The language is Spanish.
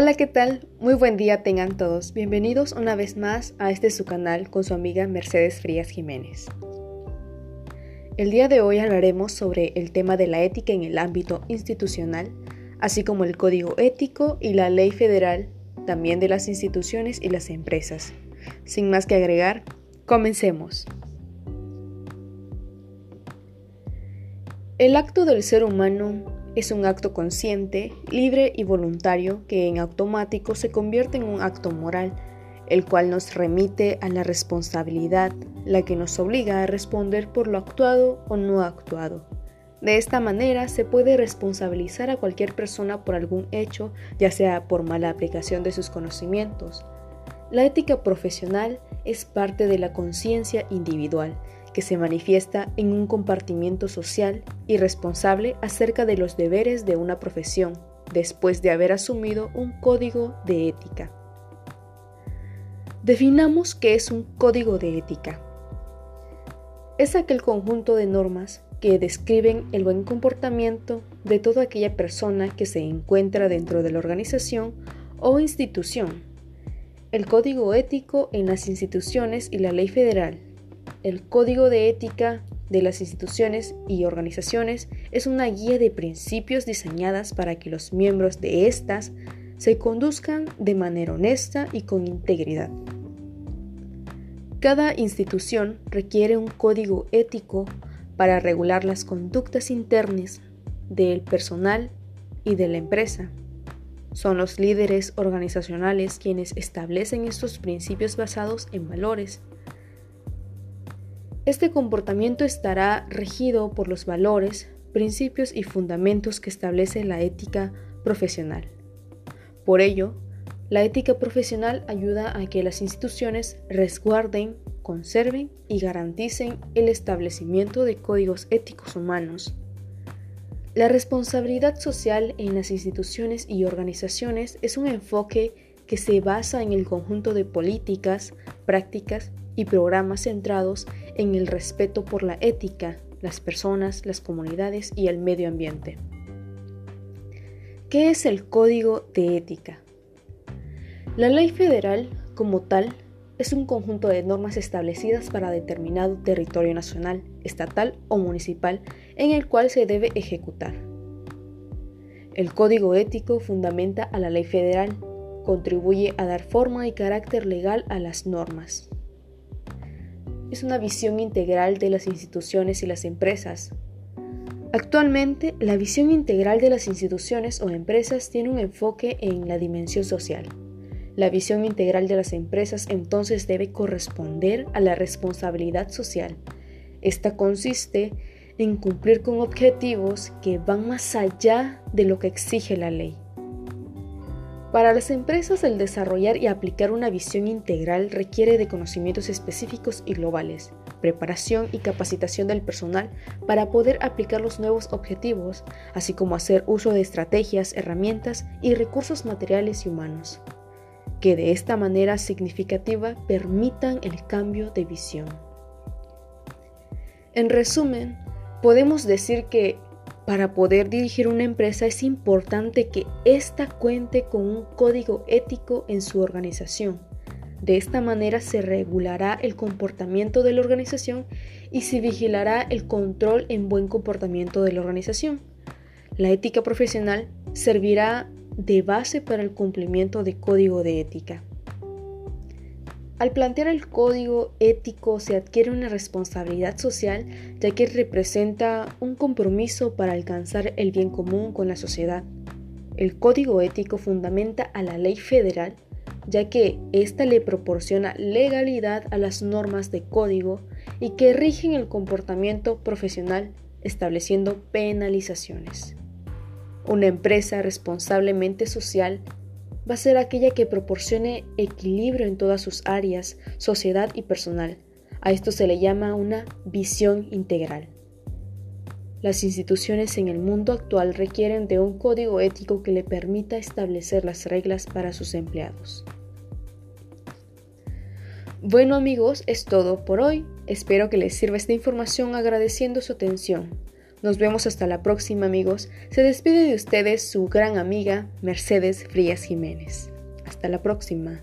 Hola, ¿qué tal? Muy buen día tengan todos. Bienvenidos una vez más a este su canal con su amiga Mercedes Frías Jiménez. El día de hoy hablaremos sobre el tema de la ética en el ámbito institucional, así como el código ético y la ley federal, también de las instituciones y las empresas. Sin más que agregar, comencemos. El acto del ser humano es un acto consciente, libre y voluntario que en automático se convierte en un acto moral, el cual nos remite a la responsabilidad, la que nos obliga a responder por lo actuado o no actuado. De esta manera se puede responsabilizar a cualquier persona por algún hecho, ya sea por mala aplicación de sus conocimientos. La ética profesional es parte de la conciencia individual que se manifiesta en un compartimiento social y responsable acerca de los deberes de una profesión, después de haber asumido un código de ética. Definamos qué es un código de ética. Es aquel conjunto de normas que describen el buen comportamiento de toda aquella persona que se encuentra dentro de la organización o institución. El código ético en las instituciones y la ley federal el Código de Ética de las instituciones y organizaciones es una guía de principios diseñadas para que los miembros de estas se conduzcan de manera honesta y con integridad. Cada institución requiere un código ético para regular las conductas internas del personal y de la empresa. Son los líderes organizacionales quienes establecen estos principios basados en valores, este comportamiento estará regido por los valores, principios y fundamentos que establece la ética profesional. Por ello, la ética profesional ayuda a que las instituciones resguarden, conserven y garanticen el establecimiento de códigos éticos humanos. La responsabilidad social en las instituciones y organizaciones es un enfoque que se basa en el conjunto de políticas, prácticas y programas centrados en el respeto por la ética, las personas, las comunidades y el medio ambiente. ¿Qué es el Código de Ética? La ley federal, como tal, es un conjunto de normas establecidas para determinado territorio nacional, estatal o municipal en el cual se debe ejecutar. El código ético fundamenta a la ley federal, contribuye a dar forma y carácter legal a las normas es una visión integral de las instituciones y las empresas. Actualmente, la visión integral de las instituciones o empresas tiene un enfoque en la dimensión social. La visión integral de las empresas entonces debe corresponder a la responsabilidad social. Esta consiste en cumplir con objetivos que van más allá de lo que exige la ley. Para las empresas, el desarrollar y aplicar una visión integral requiere de conocimientos específicos y globales, preparación y capacitación del personal para poder aplicar los nuevos objetivos, así como hacer uso de estrategias, herramientas y recursos materiales y humanos, que de esta manera significativa permitan el cambio de visión. En resumen, podemos decir que para poder dirigir una empresa es importante que ésta cuente con un código ético en su organización. De esta manera se regulará el comportamiento de la organización y se vigilará el control en buen comportamiento de la organización. La ética profesional servirá de base para el cumplimiento de código de ética. Al plantear el código ético se adquiere una responsabilidad social ya que representa un compromiso para alcanzar el bien común con la sociedad. El código ético fundamenta a la ley federal ya que ésta le proporciona legalidad a las normas de código y que rigen el comportamiento profesional estableciendo penalizaciones. Una empresa responsablemente social va a ser aquella que proporcione equilibrio en todas sus áreas, sociedad y personal. A esto se le llama una visión integral. Las instituciones en el mundo actual requieren de un código ético que le permita establecer las reglas para sus empleados. Bueno amigos, es todo por hoy. Espero que les sirva esta información agradeciendo su atención. Nos vemos hasta la próxima amigos. Se despide de ustedes su gran amiga Mercedes Frías Jiménez. Hasta la próxima.